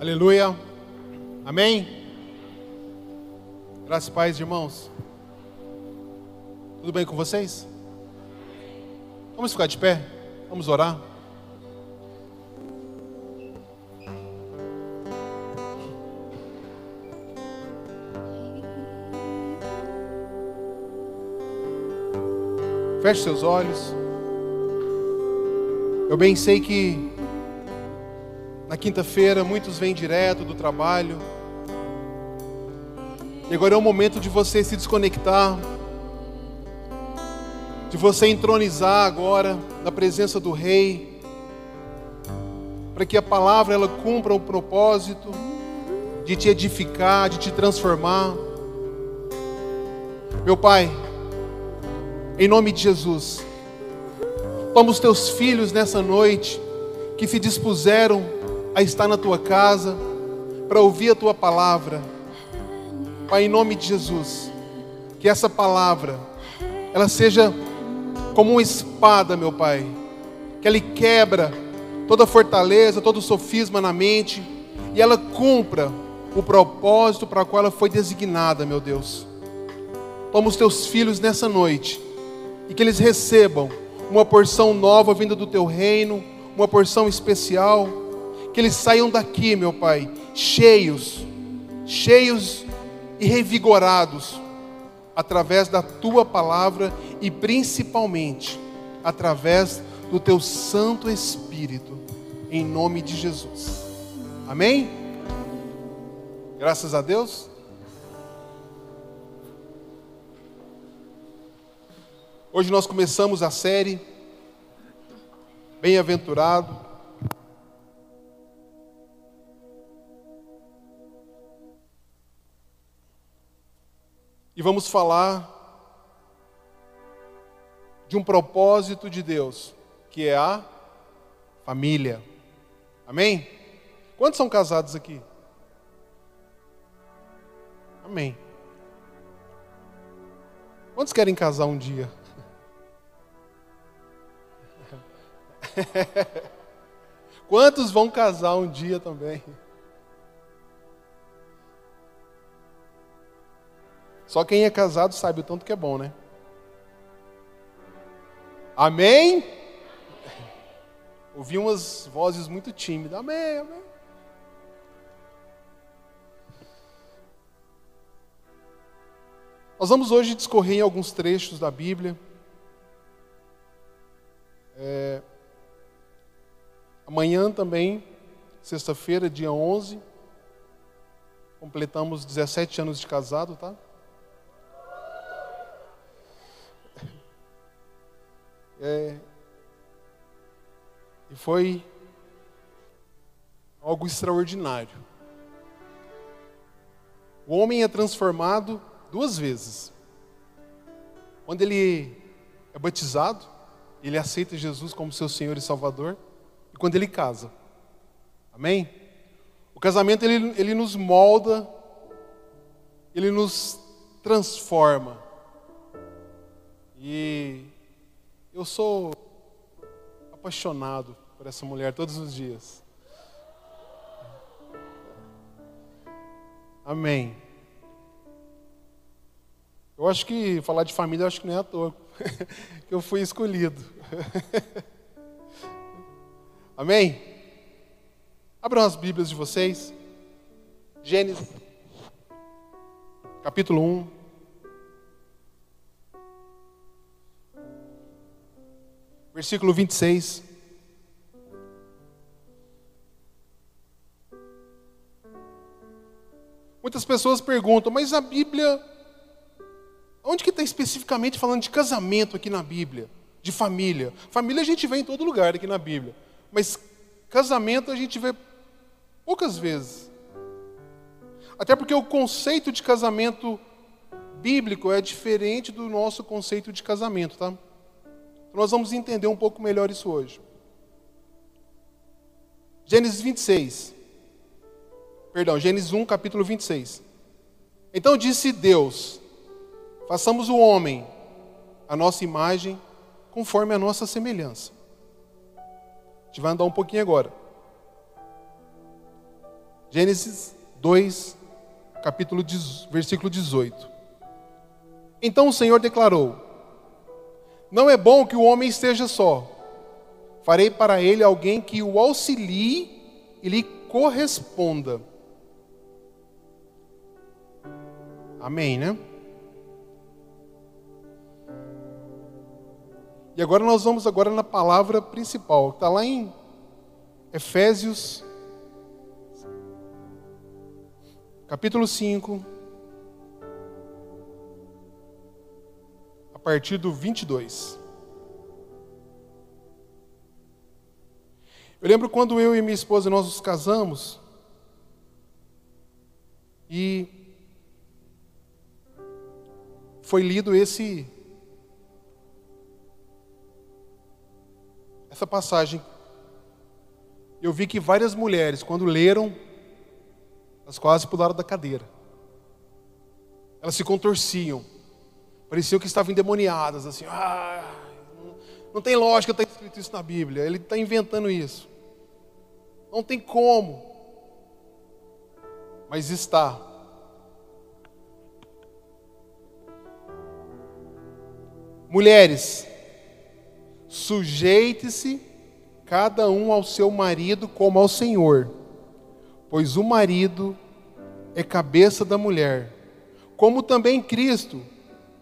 Aleluia. Amém. Graças e irmãos. Tudo bem com vocês? Vamos ficar de pé? Vamos orar? Feche seus olhos. Eu bem sei que na quinta-feira muitos vêm direto do trabalho. E agora é o momento de você se desconectar, de você entronizar agora na presença do Rei, para que a palavra ela cumpra o propósito de te edificar, de te transformar. Meu Pai, em nome de Jesus, toma os teus filhos nessa noite que se dispuseram a estar na tua casa para ouvir a tua palavra. Pai, em nome de Jesus, que essa palavra ela seja como uma espada, meu Pai, que ela quebra toda fortaleza, todo sofisma na mente e ela cumpra o propósito para o qual ela foi designada, meu Deus. Toma os teus filhos nessa noite e que eles recebam uma porção nova vinda do teu reino, uma porção especial, que eles saiam daqui, meu Pai, cheios, cheios e revigorados através da tua palavra e principalmente através do teu Santo Espírito, em nome de Jesus. Amém? Graças a Deus. Hoje nós começamos a série Bem-aventurado. E vamos falar de um propósito de Deus, que é a família. Amém? Quantos são casados aqui? Amém. Quantos querem casar um dia? Quantos vão casar um dia também? Só quem é casado sabe o tanto que é bom, né? Amém? Ouvi umas vozes muito tímidas. Amém, amém. Nós vamos hoje discorrer em alguns trechos da Bíblia. É, Amanhã também, sexta-feira, dia 11, completamos 17 anos de casado, tá? É, e foi algo extraordinário. O homem é transformado duas vezes. Quando ele é batizado, ele aceita Jesus como seu Senhor e Salvador quando ele casa. Amém? O casamento ele, ele nos molda, ele nos transforma. E eu sou apaixonado por essa mulher todos os dias. Amém. Eu acho que falar de família, eu acho que não é à toa que eu fui escolhido. Amém? Abram as Bíblias de vocês. Gênesis, capítulo 1. Versículo 26. Muitas pessoas perguntam, mas a Bíblia, onde que está especificamente falando de casamento aqui na Bíblia? De família. Família a gente vê em todo lugar aqui na Bíblia. Mas casamento a gente vê poucas vezes. Até porque o conceito de casamento bíblico é diferente do nosso conceito de casamento, tá? Nós vamos entender um pouco melhor isso hoje. Gênesis 26. Perdão, Gênesis 1, capítulo 26. Então disse Deus: façamos o homem a nossa imagem, conforme a nossa semelhança. A gente vai andar um pouquinho agora. Gênesis 2, capítulo, versículo 18. Então o Senhor declarou: Não é bom que o homem esteja só. Farei para ele alguém que o auxilie e lhe corresponda. Amém, né? E agora nós vamos agora na palavra principal, está lá em Efésios, capítulo 5, partir do 22. Eu lembro quando eu e minha esposa nós nos casamos e foi lido esse essa passagem. Eu vi que várias mulheres, quando leram, elas quase pularam da cadeira. Elas se contorciam. Pareciam que estavam endemoniadas, assim. Ah, não tem lógica estar escrito isso na Bíblia. Ele está inventando isso. Não tem como. Mas está. Mulheres, sujeite-se cada um ao seu marido como ao Senhor, pois o marido é cabeça da mulher, como também Cristo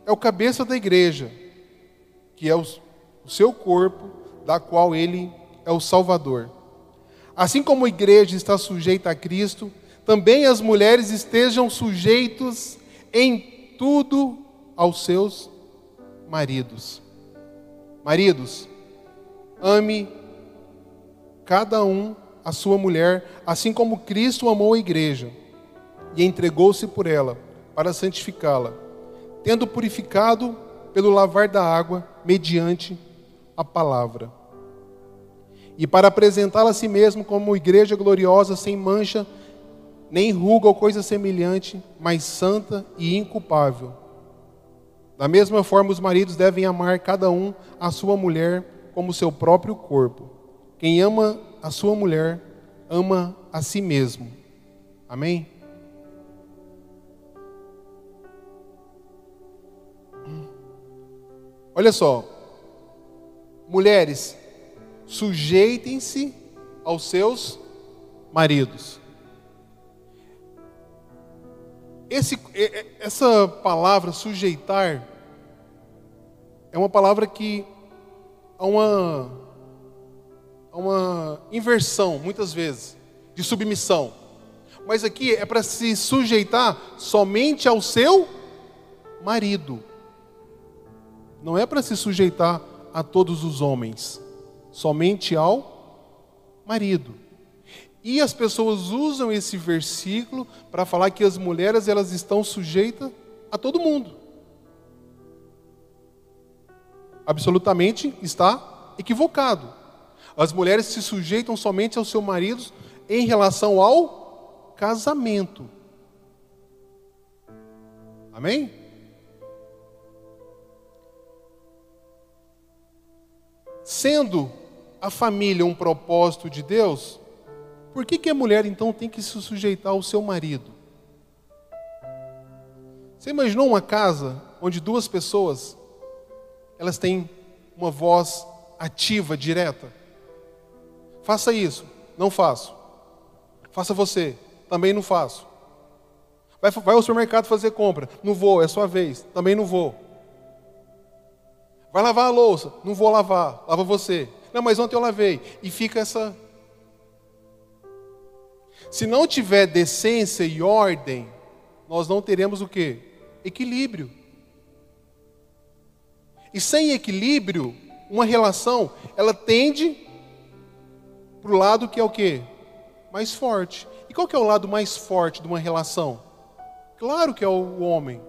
é o cabeça da igreja, que é o, seu corpo, da qual ele é o Salvador. Assim como a igreja está sujeita a Cristo, também as mulheres estejam sujeitos em tudo aos seus maridos. Maridos, ame cada um a sua mulher, assim como Cristo amou a igreja e entregou-se por ela para santificá-la, tendo purificado pelo lavar da água mediante a palavra. E para apresentá-la a si mesmo como igreja gloriosa, sem mancha, nem ruga ou coisa semelhante, mas santa e inculpável. Da mesma forma, os maridos devem amar cada um a sua mulher como seu próprio corpo. Quem ama a sua mulher, ama a si mesmo. Amém? Olha só, mulheres, sujeitem-se aos seus maridos. Esse, essa palavra sujeitar é uma palavra que há uma, há uma inversão, muitas vezes, de submissão. Mas aqui é para se sujeitar somente ao seu marido. Não é para se sujeitar a todos os homens, somente ao marido. E as pessoas usam esse versículo para falar que as mulheres elas estão sujeitas a todo mundo. Absolutamente está equivocado. As mulheres se sujeitam somente aos seus maridos em relação ao casamento. Amém? Sendo a família um propósito de Deus, por que, que a mulher então tem que se sujeitar ao seu marido? Você imaginou uma casa onde duas pessoas elas têm uma voz ativa, direta? Faça isso, não faço. Faça você, também não faço. Vai, vai ao supermercado fazer compra, não vou, é sua vez, também não vou. Vai lavar a louça, não vou lavar, lava você. Não, mas ontem eu lavei. E fica essa se não tiver decência e ordem, nós não teremos o que? Equilíbrio. E sem equilíbrio, uma relação, ela tende para o lado que é o que? Mais forte. E qual que é o lado mais forte de uma relação? Claro que é o homem.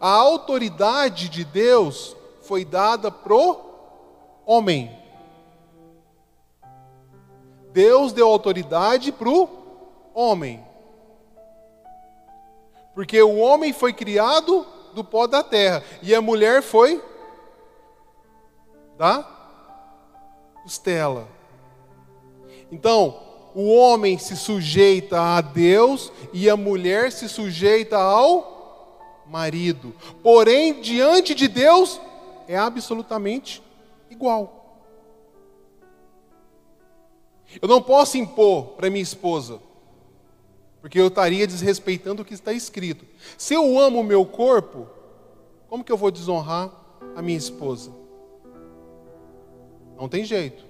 A autoridade de Deus foi dada pro homem. Deus deu autoridade para o homem. Porque o homem foi criado do pó da terra e a mulher foi da costela. Então, o homem se sujeita a Deus e a mulher se sujeita ao marido. Porém, diante de Deus, é absolutamente igual. Eu não posso impor para minha esposa, porque eu estaria desrespeitando o que está escrito. Se eu amo o meu corpo, como que eu vou desonrar a minha esposa? Não tem jeito.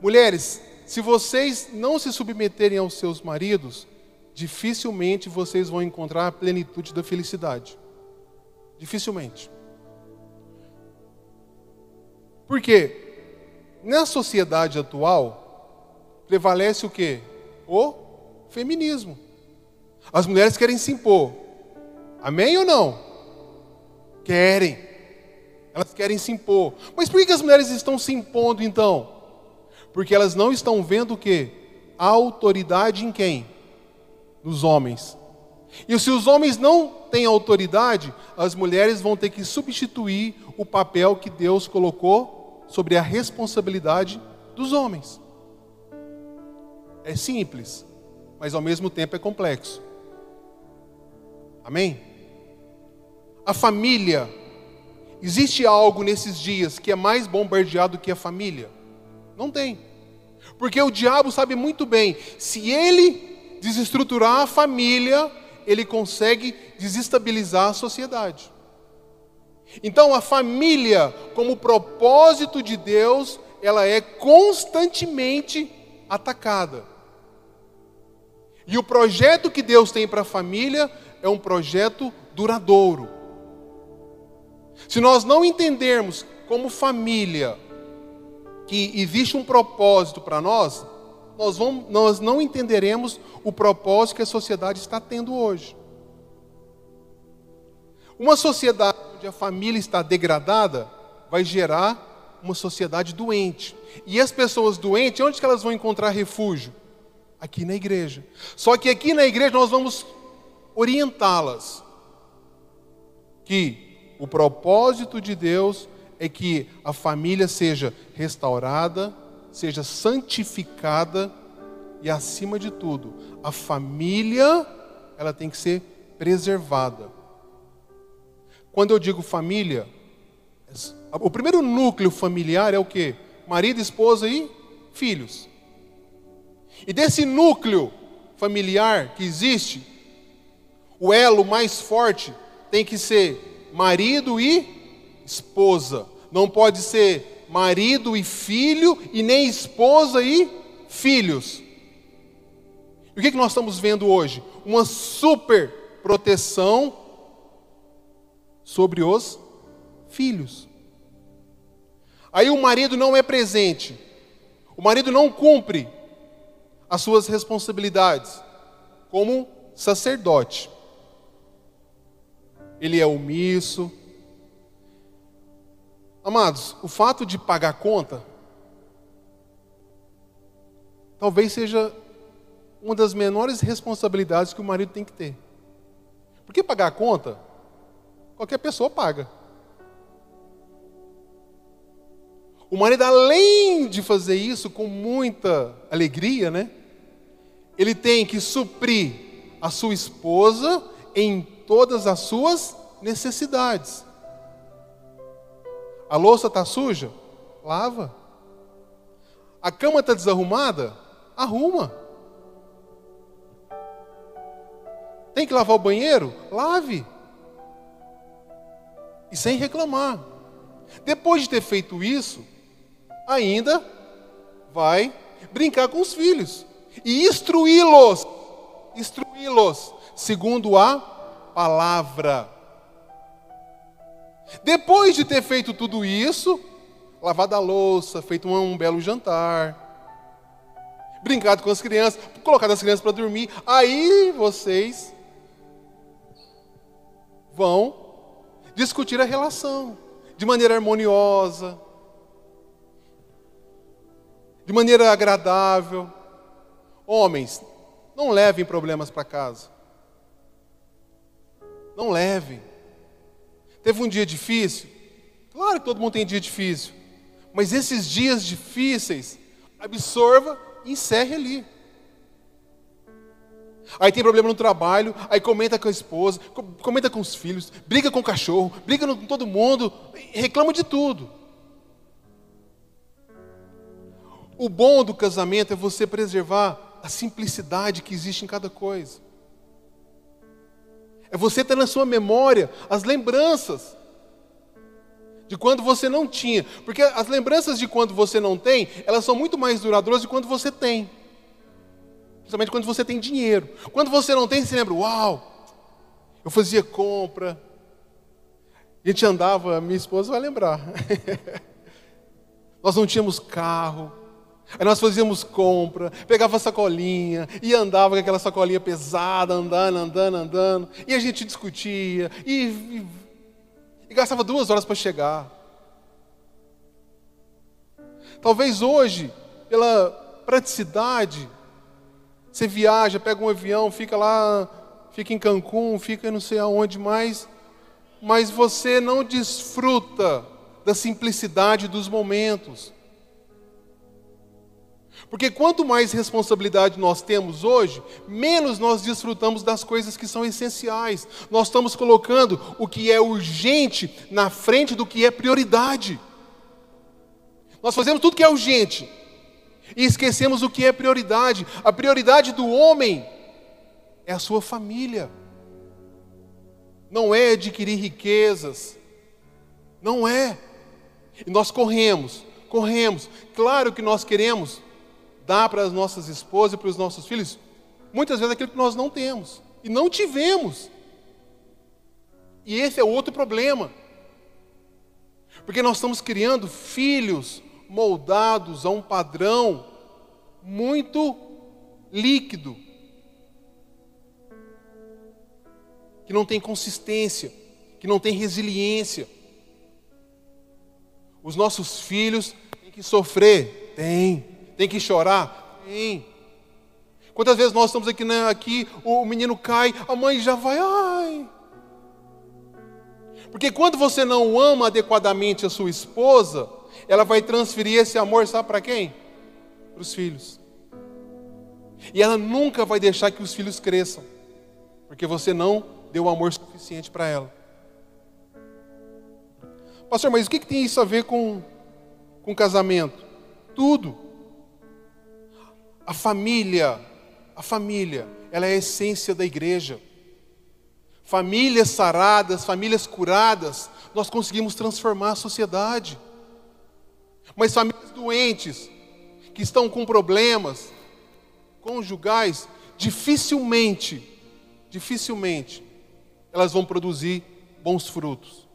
Mulheres, se vocês não se submeterem aos seus maridos, dificilmente vocês vão encontrar a plenitude da felicidade. Dificilmente. Por quê? Na sociedade atual, prevalece o quê? O feminismo. As mulheres querem se impor. Amém ou não? Querem. Elas querem se impor. Mas por que as mulheres estão se impondo então? Porque elas não estão vendo o quê? A autoridade em quem? Nos homens. E se os homens não têm autoridade, as mulheres vão ter que substituir o papel que Deus colocou sobre a responsabilidade dos homens. É simples, mas ao mesmo tempo é complexo. Amém? A família Existe algo nesses dias que é mais bombardeado que a família? Não tem. Porque o diabo sabe muito bem, se ele desestruturar a família, ele consegue desestabilizar a sociedade. Então a família, como propósito de Deus, ela é constantemente atacada. E o projeto que Deus tem para a família é um projeto duradouro. Se nós não entendermos como família que existe um propósito para nós, nós, vamos, nós não entenderemos o propósito que a sociedade está tendo hoje. Uma sociedade onde a família está degradada vai gerar uma sociedade doente. E as pessoas doentes, onde que elas vão encontrar refúgio? Aqui na igreja. Só que aqui na igreja nós vamos orientá-las que o propósito de Deus é que a família seja restaurada, seja santificada e acima de tudo, a família ela tem que ser preservada. Quando eu digo família, o primeiro núcleo familiar é o que? Marido, esposa e filhos. E desse núcleo familiar que existe, o elo mais forte tem que ser marido e esposa. Não pode ser marido e filho, e nem esposa e filhos. E o que, que nós estamos vendo hoje? Uma super proteção sobre os filhos. Aí o marido não é presente, o marido não cumpre as suas responsabilidades como sacerdote ele é omisso. Amados, o fato de pagar conta talvez seja uma das menores responsabilidades que o marido tem que ter. Porque pagar a conta, qualquer pessoa paga. O marido, além de fazer isso com muita alegria, né? Ele tem que suprir a sua esposa em todas as suas necessidades. A louça está suja? Lava. A cama está desarrumada? Arruma. Tem que lavar o banheiro? Lave. E sem reclamar. Depois de ter feito isso, ainda vai brincar com os filhos e instruí-los, instruí-los segundo a palavra. Depois de ter feito tudo isso, lavado a louça, feito um, belo jantar, brincado com as crianças, colocado as crianças para dormir, aí vocês vão discutir a relação de maneira harmoniosa, de maneira agradável. Homens, não levem problemas para casa. Não leve. Teve um dia difícil? Claro que todo mundo tem dia difícil. Mas esses dias difíceis, absorva encerre ali. Aí tem problema no trabalho, aí comenta com a esposa, comenta com os filhos, briga com o cachorro, briga com todo mundo, reclama de tudo. O bom do casamento é você preservar a simplicidade que existe em cada coisa. É você ter na sua memória as lembranças de quando você não tinha. Porque as lembranças de quando você não tem, elas são muito mais duradouras de quando você tem. Principalmente quando você tem dinheiro. Quando você não tem, você lembra, uau, eu fazia compra. A gente andava, minha esposa vai lembrar. Nós não tínhamos carro. Aí nós fazíamos compra, pegava sacolinha e andava com aquela sacolinha pesada, andando, andando, andando. E a gente discutia e, e, e gastava duas horas para chegar. Talvez hoje, pela praticidade, você viaja, pega um avião, fica lá, fica em Cancún, fica não sei aonde mais, mas você não desfruta da simplicidade dos momentos. Porque quanto mais responsabilidade nós temos hoje, menos nós desfrutamos das coisas que são essenciais. Nós estamos colocando o que é urgente na frente do que é prioridade. Nós fazemos tudo que é urgente, e esquecemos o que é prioridade. A prioridade do homem é a sua família. Não é adquirir riquezas. Não é. E nós corremos, corremos. Claro que nós queremos dar para as nossas esposas e para os nossos filhos muitas vezes aquilo que nós não temos e não tivemos. E esse é outro problema. Porque nós estamos criando filhos moldados a um padrão muito líquido, que não tem consistência, que não tem resiliência. Os nossos filhos têm que sofrer? Tem. Tem que chorar? Tem. Quantas vezes nós estamos aqui, né, aqui, o menino cai, a mãe já vai, ai. Porque quando você não ama adequadamente a sua esposa, ela vai transferir esse amor, sabe para quem? Para os filhos. E ela nunca vai deixar que os filhos cresçam, porque você não deu amor suficiente para ela. Pastor, mas o que, que tem isso a ver com, com casamento? Tudo. A família, a família, ela é a essência da igreja. Famílias saradas, famílias curadas, nós conseguimos transformar a sociedade. Mas famílias doentes, que estão com problemas conjugais, dificilmente, dificilmente, elas vão produzir bons frutos.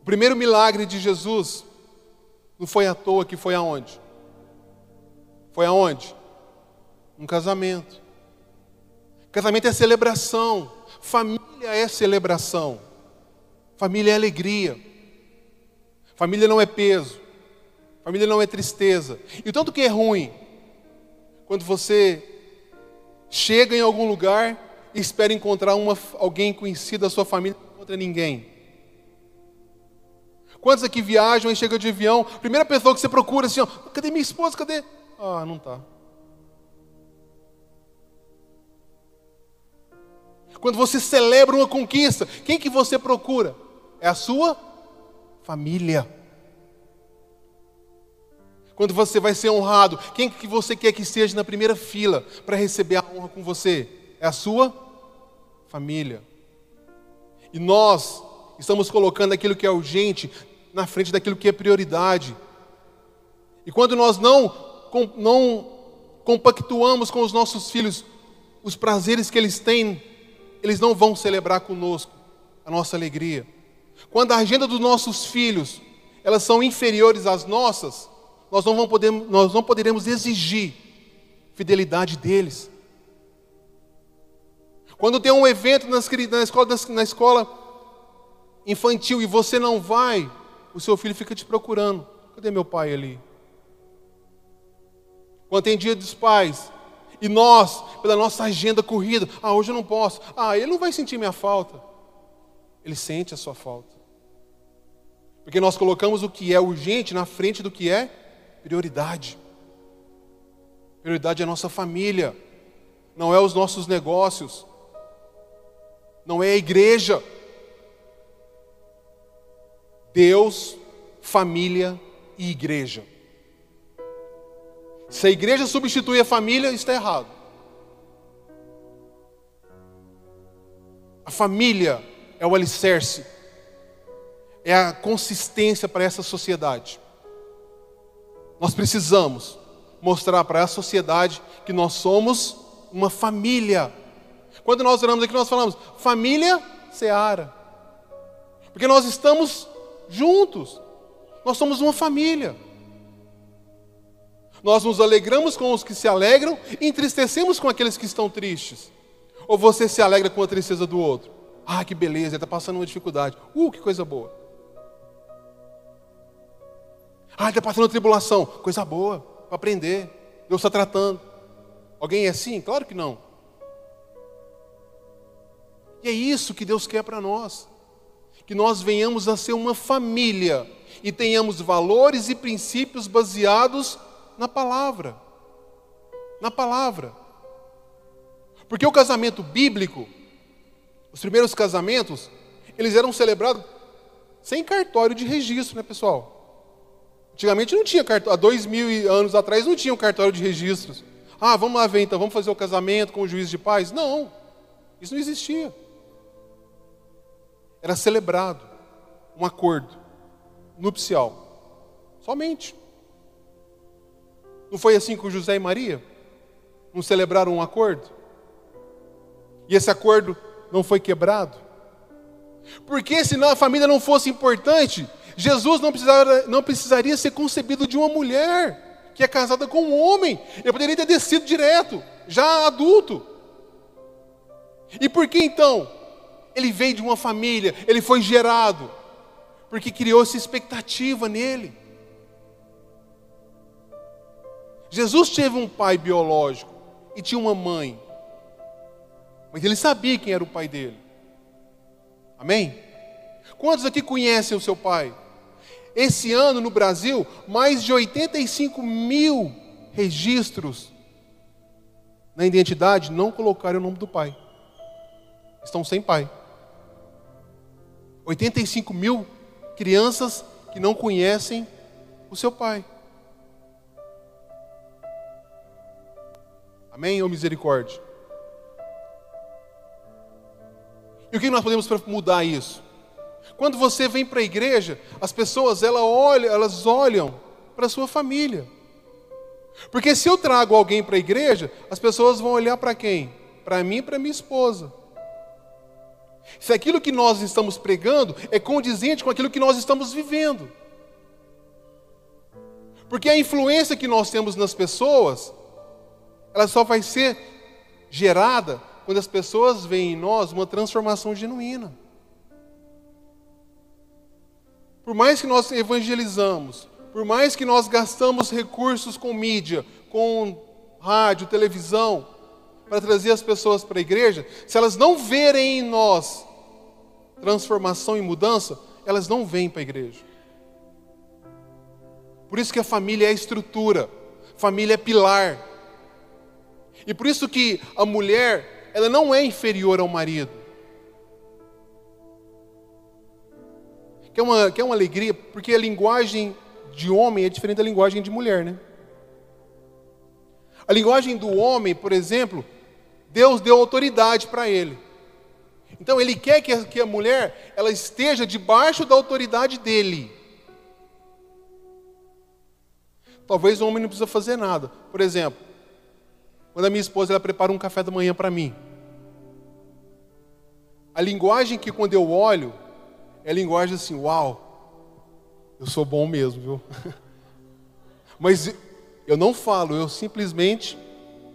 O primeiro milagre de Jesus não foi à toa que foi aonde? Foi aonde? Um casamento. Casamento é celebração. Família é celebração. Família é alegria. Família não é peso. Família não é tristeza. E tanto que é ruim quando você chega em algum lugar e espera encontrar uma, alguém conhecido da sua família não encontra ninguém. Quantos aqui viajam e chegam de avião? Primeira pessoa que você procura assim, ó, cadê minha esposa? Cadê? Ah, não está. Quando você celebra uma conquista, quem que você procura? É a sua família. Quando você vai ser honrado, quem que você quer que esteja na primeira fila para receber a honra com você? É a sua família. E nós estamos colocando aquilo que é urgente na frente daquilo que é prioridade. E quando nós não, não compactuamos com os nossos filhos os prazeres que eles têm, eles não vão celebrar conosco a nossa alegria. Quando a agenda dos nossos filhos elas são inferiores às nossas, nós não, vamos poder, nós não poderemos exigir fidelidade deles. Quando tem um evento na escola, na escola infantil e você não vai, o seu filho fica te procurando. Cadê meu pai ali? Quando tem dia dos pais, e nós, pela nossa agenda corrida, ah, hoje eu não posso. Ah, ele não vai sentir minha falta. Ele sente a sua falta. Porque nós colocamos o que é urgente na frente do que é prioridade. Prioridade é a nossa família, não é os nossos negócios, não é a igreja. Deus, família e igreja. Se a igreja substitui a família, está errado. A família é o alicerce, é a consistência para essa sociedade. Nós precisamos mostrar para a sociedade que nós somos uma família. Quando nós oramos aqui, nós falamos família Seara. Porque nós estamos juntos. Nós somos uma família. Nós nos alegramos com os que se alegram e entristecemos com aqueles que estão tristes. Ou você se alegra com a tristeza do outro? Ah, que beleza, ele está passando uma dificuldade. Uh, que coisa boa. Ah, está passando uma tribulação. Coisa boa, para aprender. Deus está tratando. Alguém é assim? Claro que não. E é isso que Deus quer para nós. Que nós venhamos a ser uma família e tenhamos valores e princípios baseados na palavra. Na palavra. Porque o casamento bíblico, os primeiros casamentos, eles eram celebrados sem cartório de registro, né, pessoal? Antigamente não tinha cartório, há dois mil anos atrás não tinha um cartório de registros. Ah, vamos lá ver então, vamos fazer o casamento com o juiz de paz? Não, isso não existia. Era celebrado um acordo nupcial, somente. Não foi assim com José e Maria? Não celebraram um acordo? E esse acordo não foi quebrado? Porque se a família não fosse importante, Jesus não, não precisaria ser concebido de uma mulher que é casada com um homem. Ele poderia ter descido direto, já adulto. E por que então? Ele veio de uma família, ele foi gerado, porque criou essa expectativa nele. Jesus teve um pai biológico e tinha uma mãe. Mas ele sabia quem era o pai dele. Amém? Quantos aqui conhecem o seu pai? Esse ano no Brasil, mais de 85 mil registros na identidade não colocaram o nome do pai. Estão sem pai. 85 mil crianças que não conhecem o seu pai. Amém ou misericórdia? E o que nós podemos mudar isso? Quando você vem para a igreja, as pessoas elas olham, elas olham para a sua família. Porque se eu trago alguém para a igreja, as pessoas vão olhar para quem? Para mim e para minha esposa. Se aquilo que nós estamos pregando é condizente com aquilo que nós estamos vivendo. Porque a influência que nós temos nas pessoas, ela só vai ser gerada quando as pessoas veem em nós uma transformação genuína. Por mais que nós evangelizamos, por mais que nós gastamos recursos com mídia, com rádio, televisão, para trazer as pessoas para a igreja, se elas não verem em nós transformação e mudança, elas não vêm para a igreja. Por isso que a família é estrutura, família é pilar. E por isso que a mulher ela não é inferior ao marido. Que é uma, que é uma alegria, porque a linguagem de homem é diferente da linguagem de mulher, né? A linguagem do homem, por exemplo, Deus deu autoridade para ele. Então ele quer que a, que a mulher ela esteja debaixo da autoridade dele. Talvez o homem não precisa fazer nada. Por exemplo, quando a minha esposa ela prepara um café da manhã para mim. A linguagem que quando eu olho, é a linguagem assim, uau, eu sou bom mesmo, viu? Mas eu não falo, eu simplesmente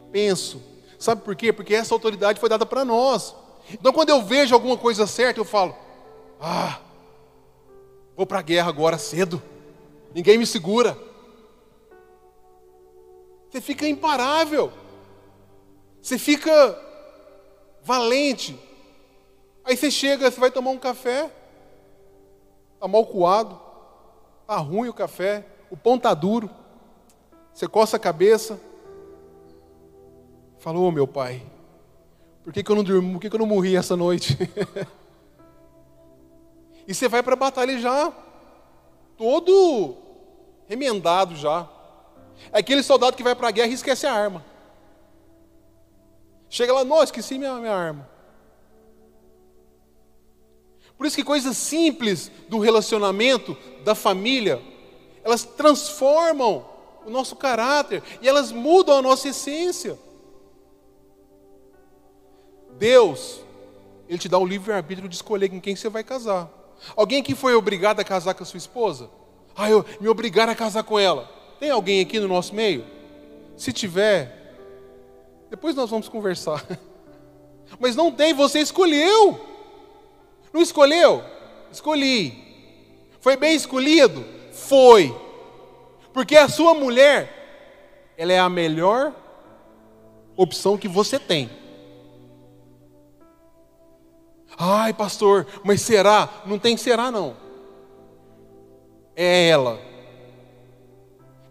penso. Sabe por quê? Porque essa autoridade foi dada para nós. Então quando eu vejo alguma coisa certa, eu falo, ah, vou para a guerra agora cedo. Ninguém me segura. Você fica imparável. Você fica valente. Aí você chega, você vai tomar um café, está mal coado, está ruim o café, o pão está duro. Você coça a cabeça, fala: Ô oh, meu pai, por que, que eu não dormi, por que, que eu não morri essa noite? e você vai para a batalha já, todo remendado já. É aquele soldado que vai para a guerra e esquece a arma. Chega lá, nossa, esqueci minha, minha arma. Por isso que coisas simples do relacionamento, da família, elas transformam o nosso caráter e elas mudam a nossa essência. Deus, Ele te dá o livre-arbítrio de escolher com quem você vai casar. Alguém que foi obrigado a casar com a sua esposa? Ah, eu me obrigaram a casar com ela. Tem alguém aqui no nosso meio? Se tiver, depois nós vamos conversar. Mas não tem, você escolheu. Não escolheu? Escolhi. Foi bem escolhido? Foi. Porque a sua mulher, ela é a melhor opção que você tem. Ai, pastor, mas será? Não tem será não. É ela.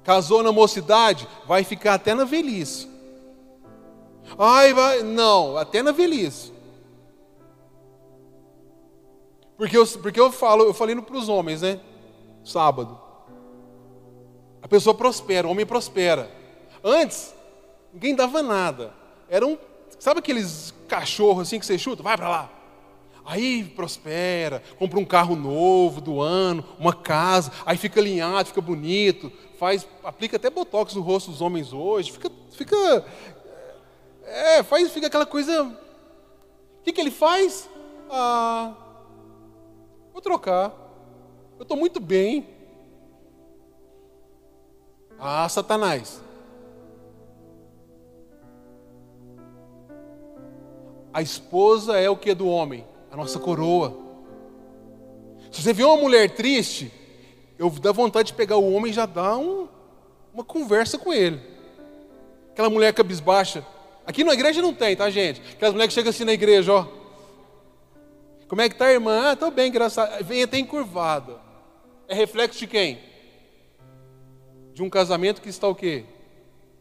Casou na mocidade, vai ficar até na velhice. Ai, vai, não, até na velhice. Porque eu, porque eu falo, eu falei para os homens, né? Sábado. A pessoa prospera, o homem prospera. Antes, ninguém dava nada. Era um, sabe aqueles cachorros assim que você chuta? Vai para lá. Aí prospera, compra um carro novo do ano, uma casa, aí fica alinhado, fica bonito, faz, aplica até botox no rosto dos homens hoje, fica, fica, é, faz, fica aquela coisa. O que, que ele faz? Ah, vou trocar. Eu estou muito bem. Ah, Satanás. A esposa é o que do homem? a nossa coroa. Se você vê uma mulher triste, eu dá vontade de pegar o homem e já dar um, uma conversa com ele. Aquela mulher cabisbaixa. Aqui na igreja não tem, tá, gente? Aquelas mulheres que chegam assim na igreja, ó. Como é que tá, irmã? Ah, tô bem, graças a. Vem até encurvada. É reflexo de quem? De um casamento que está o quê?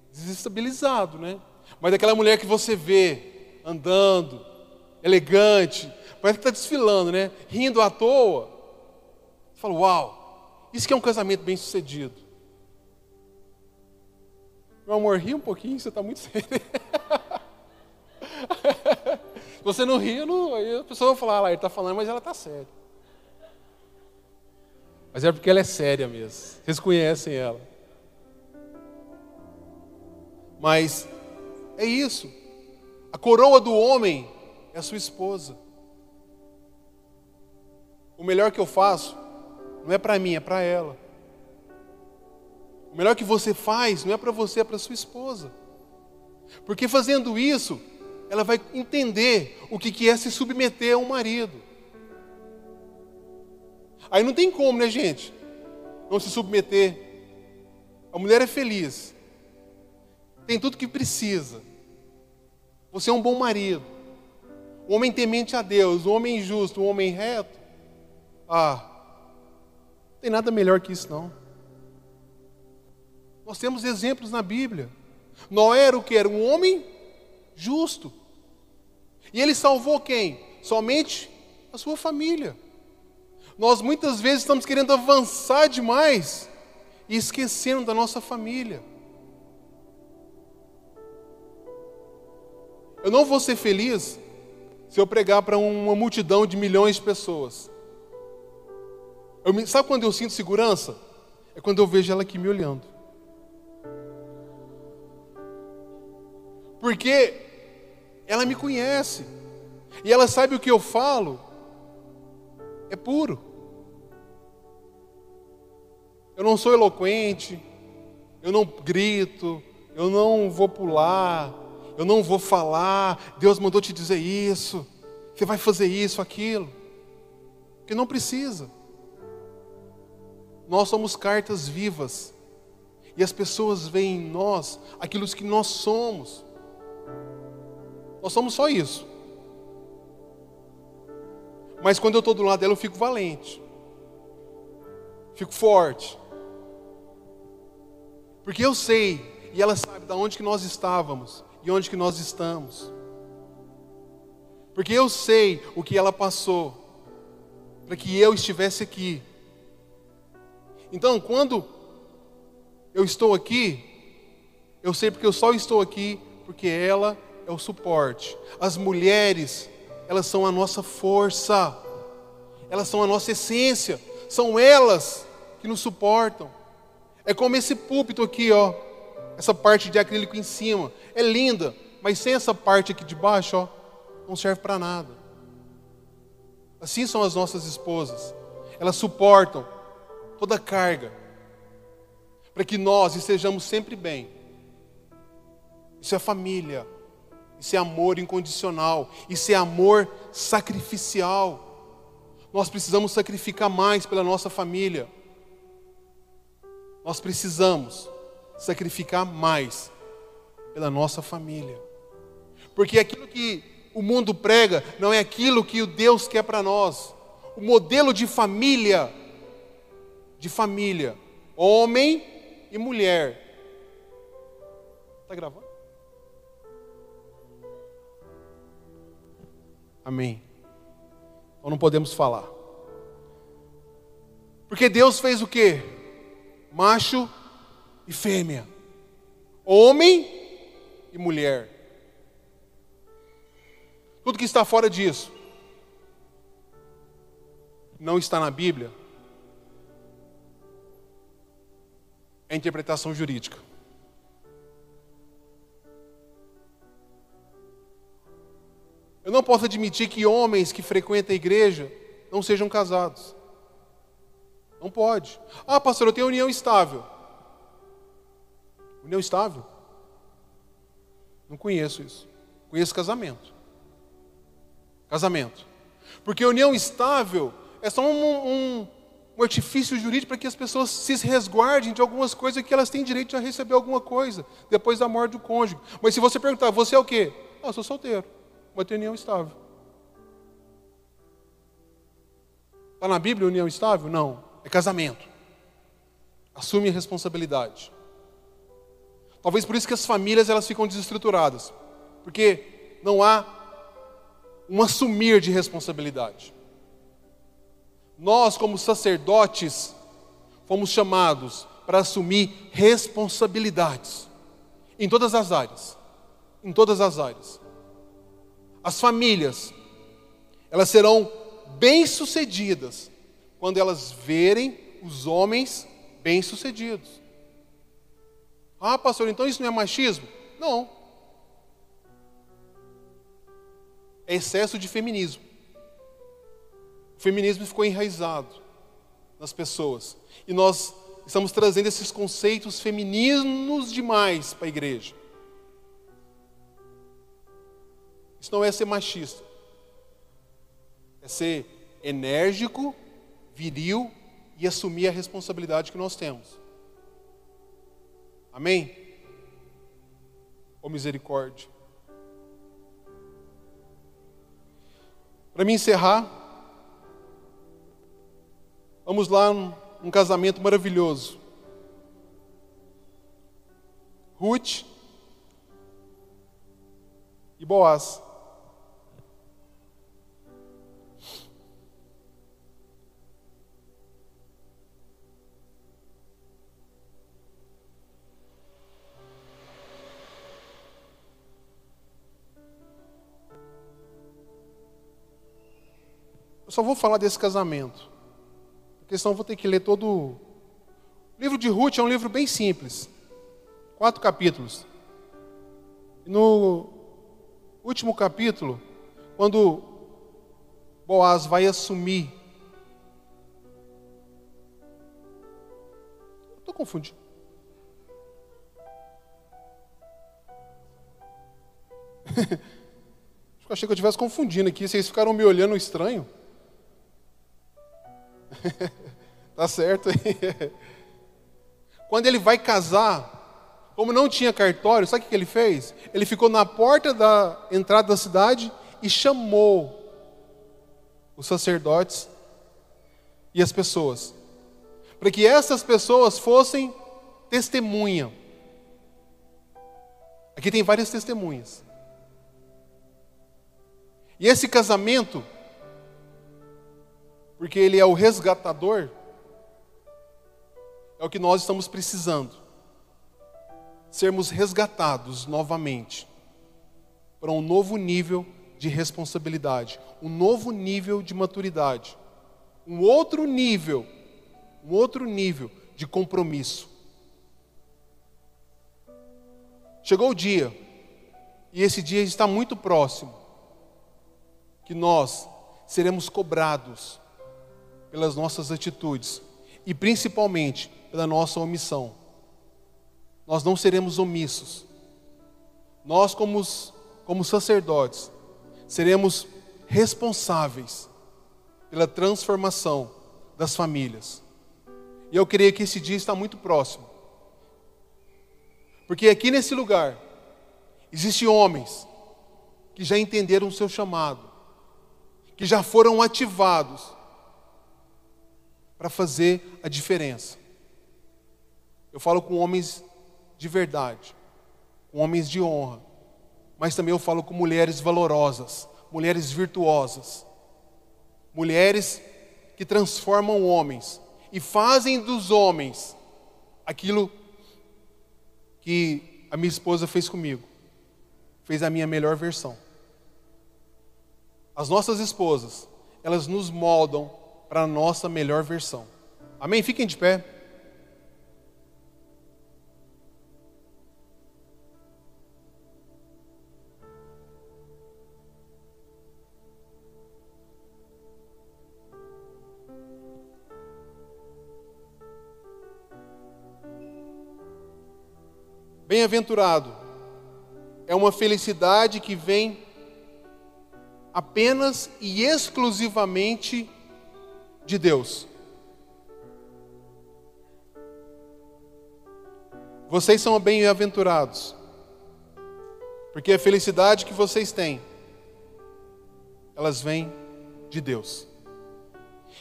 Desestabilizado, né? Mas daquela mulher que você vê andando, elegante, parece que está desfilando, né? Rindo à toa. Você fala, uau, isso que é um casamento bem sucedido. Meu amor, ri um pouquinho, você está muito sério. Se você não ri, não, aí a pessoa vai falar, ah, ele está falando, mas ela está séria. Mas é porque ela é séria mesmo. Vocês conhecem ela. Mas é isso. A coroa do homem é a sua esposa. O melhor que eu faço não é para mim, é para ela. O melhor que você faz não é para você, é para sua esposa. Porque fazendo isso, ela vai entender o que é se submeter a um marido. Aí não tem como, né, gente? Não se submeter. A mulher é feliz. Tem tudo que precisa. Você é um bom marido. Um homem temente a Deus, um homem justo, um homem reto. Ah, não tem nada melhor que isso não. Nós temos exemplos na Bíblia. Noé era o que? Era um homem justo. E ele salvou quem? Somente a sua família. Nós muitas vezes estamos querendo avançar demais e esquecendo da nossa família. Eu não vou ser feliz se eu pregar para uma multidão de milhões de pessoas. Me, sabe quando eu sinto segurança? É quando eu vejo ela aqui me olhando. Porque ela me conhece. E ela sabe o que eu falo. É puro. Eu não sou eloquente. Eu não grito. Eu não vou pular. Eu não vou falar. Deus mandou te dizer isso. Você vai fazer isso, aquilo. Porque não precisa. Nós somos cartas vivas. E as pessoas veem em nós aquilo que nós somos. Nós somos só isso. Mas quando eu estou do lado dela, eu fico valente. Fico forte. Porque eu sei, e ela sabe de onde que nós estávamos e onde que nós estamos. Porque eu sei o que ela passou para que eu estivesse aqui. Então, quando eu estou aqui, eu sei porque eu só estou aqui porque ela é o suporte. As mulheres, elas são a nossa força, elas são a nossa essência, são elas que nos suportam. É como esse púlpito aqui, ó, essa parte de acrílico em cima, é linda, mas sem essa parte aqui de baixo, ó, não serve para nada. Assim são as nossas esposas, elas suportam toda a carga, para que nós estejamos sempre bem. Isso é família, isso é amor incondicional, isso é amor sacrificial. Nós precisamos sacrificar mais pela nossa família. Nós precisamos sacrificar mais pela nossa família. Porque aquilo que o mundo prega não é aquilo que o Deus quer para nós. O modelo de família, de família, homem e mulher. Está gravando? Amém. Então não podemos falar. Porque Deus fez o que? Macho e fêmea. Homem e mulher. Tudo que está fora disso não está na Bíblia é interpretação jurídica. Eu não posso admitir que homens que frequentam a igreja não sejam casados. Não pode. Ah, pastor, eu tenho união estável. União estável? Não conheço isso. Conheço casamento. Casamento. Porque união estável é só um, um, um artifício jurídico para que as pessoas se resguardem de algumas coisas que elas têm direito a receber alguma coisa depois da morte do cônjuge. Mas se você perguntar, você é o quê? Ah, eu sou solteiro vai ter união estável. Está na Bíblia união estável? Não. É casamento. Assume a responsabilidade. Talvez por isso que as famílias elas ficam desestruturadas. Porque não há um assumir de responsabilidade. Nós, como sacerdotes, fomos chamados para assumir responsabilidades em todas as áreas. Em todas as áreas as famílias, elas serão bem-sucedidas quando elas verem os homens bem-sucedidos. Ah, pastor, então isso não é machismo? Não. É excesso de feminismo. O feminismo ficou enraizado nas pessoas. E nós estamos trazendo esses conceitos femininos demais para a igreja. Isso não é ser machista. É ser enérgico, viril e assumir a responsabilidade que nós temos. Amém? Ou misericórdia. Para me encerrar, vamos lá um casamento maravilhoso. Ruth e Boaz. Só vou falar desse casamento. Porque senão eu vou ter que ler todo. O livro de Ruth é um livro bem simples. Quatro capítulos. No último capítulo, quando Boaz vai assumir. Estou confundindo. Achei que eu estivesse confundindo aqui. Vocês ficaram me olhando estranho. tá certo. Quando ele vai casar, como não tinha cartório, sabe o que ele fez? Ele ficou na porta da entrada da cidade e chamou os sacerdotes e as pessoas, para que essas pessoas fossem testemunha. Aqui tem várias testemunhas. E esse casamento, porque ele é o resgatador, é o que nós estamos precisando. Sermos resgatados novamente para um novo nível de responsabilidade, um novo nível de maturidade, um outro nível, um outro nível de compromisso. Chegou o dia, e esse dia está muito próximo, que nós seremos cobrados pelas nossas atitudes e principalmente pela nossa omissão. Nós não seremos omissos. Nós, como, como sacerdotes, seremos responsáveis pela transformação das famílias. E eu creio que esse dia está muito próximo. Porque aqui nesse lugar existem homens que já entenderam o seu chamado, que já foram ativados para fazer a diferença. Eu falo com homens de verdade, com homens de honra, mas também eu falo com mulheres valorosas, mulheres virtuosas, mulheres que transformam homens e fazem dos homens aquilo que a minha esposa fez comigo. Fez a minha melhor versão. As nossas esposas, elas nos moldam para a nossa melhor versão. Amém? Fiquem de pé. Bem-aventurado é uma felicidade que vem apenas e exclusivamente de Deus. Vocês são bem-aventurados, porque a felicidade que vocês têm, elas vêm de Deus.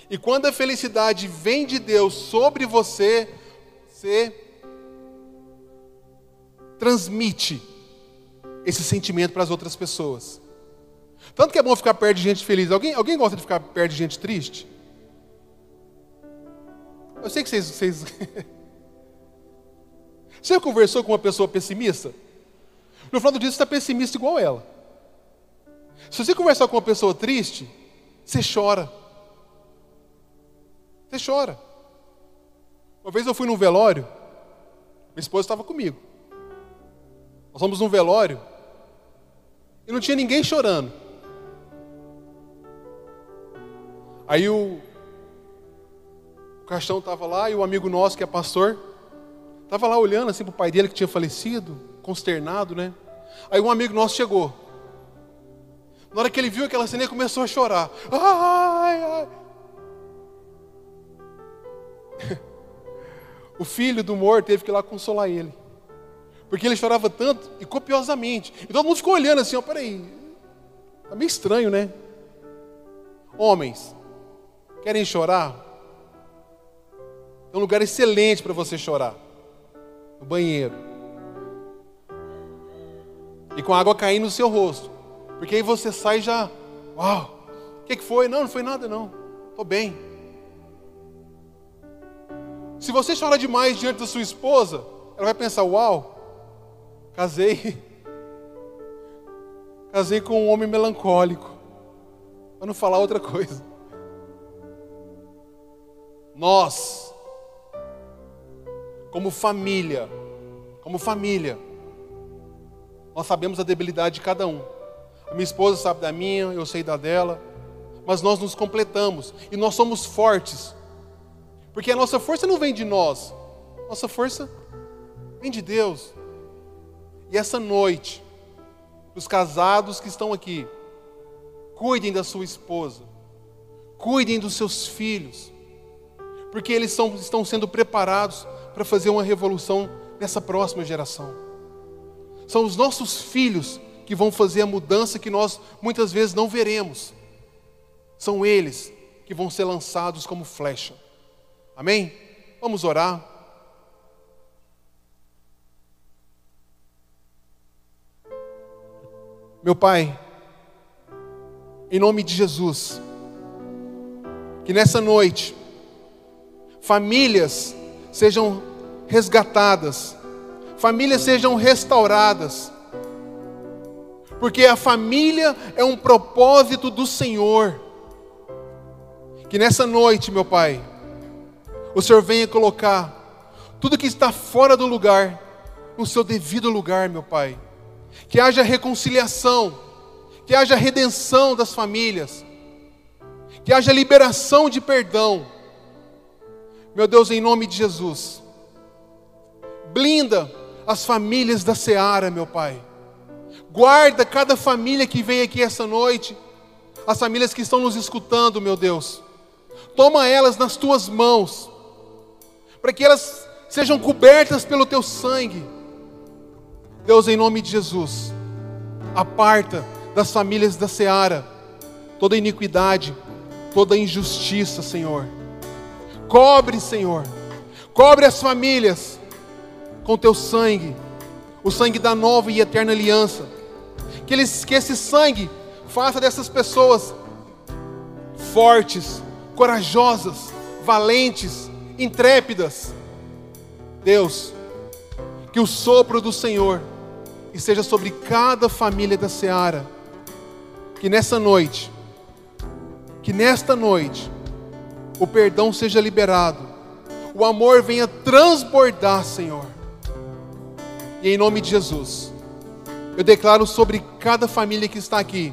E quando a felicidade vem de Deus sobre você, você transmite esse sentimento para as outras pessoas. Tanto que é bom ficar perto de gente feliz. Alguém, alguém gosta de ficar perto de gente triste? Eu sei que vocês. Vocês, você já conversou com uma pessoa pessimista? No final do dia você está pessimista igual ela. Se você conversar com uma pessoa triste, você chora. Você chora. Uma vez eu fui num velório, minha esposa estava comigo. Nós fomos num velório e não tinha ninguém chorando. Aí o, o caixão estava lá e o amigo nosso, que é pastor, estava lá olhando assim para o pai dele que tinha falecido, consternado, né? Aí um amigo nosso chegou. Na hora que ele viu aquela cena, ele começou a chorar. Ai, ai. o filho do morto teve que ir lá consolar ele. Porque ele chorava tanto e copiosamente. E todo mundo ficou olhando assim, ó, peraí. Tá meio estranho, né? Homens, querem chorar? É um lugar excelente para você chorar. No banheiro. E com a água caindo no seu rosto. Porque aí você sai já. Uau! O que, que foi? Não, não foi nada não. Estou bem. Se você chora demais diante da sua esposa, ela vai pensar: Uau, Casei. Casei com um homem melancólico. Para não falar outra coisa. Nós, como família, como família, nós sabemos a debilidade de cada um. A minha esposa sabe da minha, eu sei da dela, mas nós nos completamos e nós somos fortes. Porque a nossa força não vem de nós, nossa força vem de Deus. E essa noite, os casados que estão aqui, cuidem da sua esposa, cuidem dos seus filhos, porque eles são, estão sendo preparados para fazer uma revolução nessa próxima geração. São os nossos filhos que vão fazer a mudança que nós muitas vezes não veremos. São eles que vão ser lançados como flecha. Amém? Vamos orar. Meu Pai, em nome de Jesus, que nessa noite famílias sejam resgatadas, famílias sejam restauradas, porque a família é um propósito do Senhor. Que nessa noite, meu Pai, o Senhor venha colocar tudo que está fora do lugar no seu devido lugar, meu Pai. Que haja reconciliação, que haja redenção das famílias, que haja liberação de perdão. Meu Deus, em nome de Jesus, blinda as famílias da seara, meu Pai. Guarda cada família que vem aqui essa noite, as famílias que estão nos escutando, meu Deus. Toma elas nas tuas mãos, para que elas sejam cobertas pelo teu sangue. Deus, em nome de Jesus, aparta das famílias da seara toda iniquidade, toda injustiça, Senhor. Cobre, Senhor, cobre as famílias com teu sangue, o sangue da nova e eterna aliança. Que, eles, que esse sangue faça dessas pessoas fortes, corajosas, valentes, intrépidas. Deus, que o sopro do Senhor esteja sobre cada família da seara. Que nessa noite, que nesta noite, o perdão seja liberado, o amor venha transbordar, Senhor. E em nome de Jesus, eu declaro sobre cada família que está aqui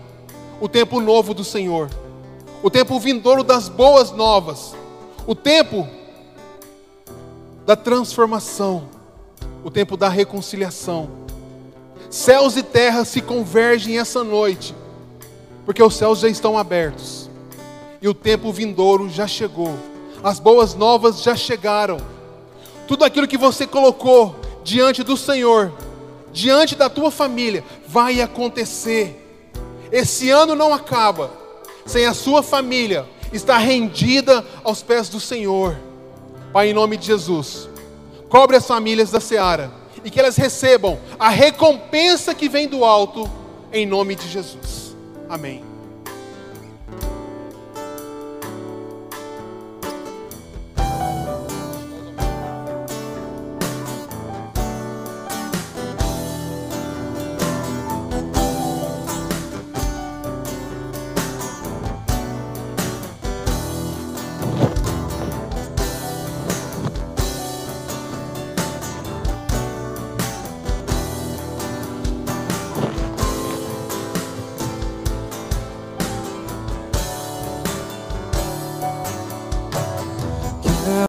o tempo novo do Senhor o tempo vindouro das boas novas, o tempo da transformação, o tempo da reconciliação. Céus e terra se convergem essa noite, porque os céus já estão abertos e o tempo vindouro já chegou, as boas novas já chegaram. Tudo aquilo que você colocou diante do Senhor, diante da tua família, vai acontecer. Esse ano não acaba sem a sua família estar rendida aos pés do Senhor. Pai, em nome de Jesus, cobre as famílias da seara e que elas recebam a recompensa que vem do alto, em nome de Jesus. Amém.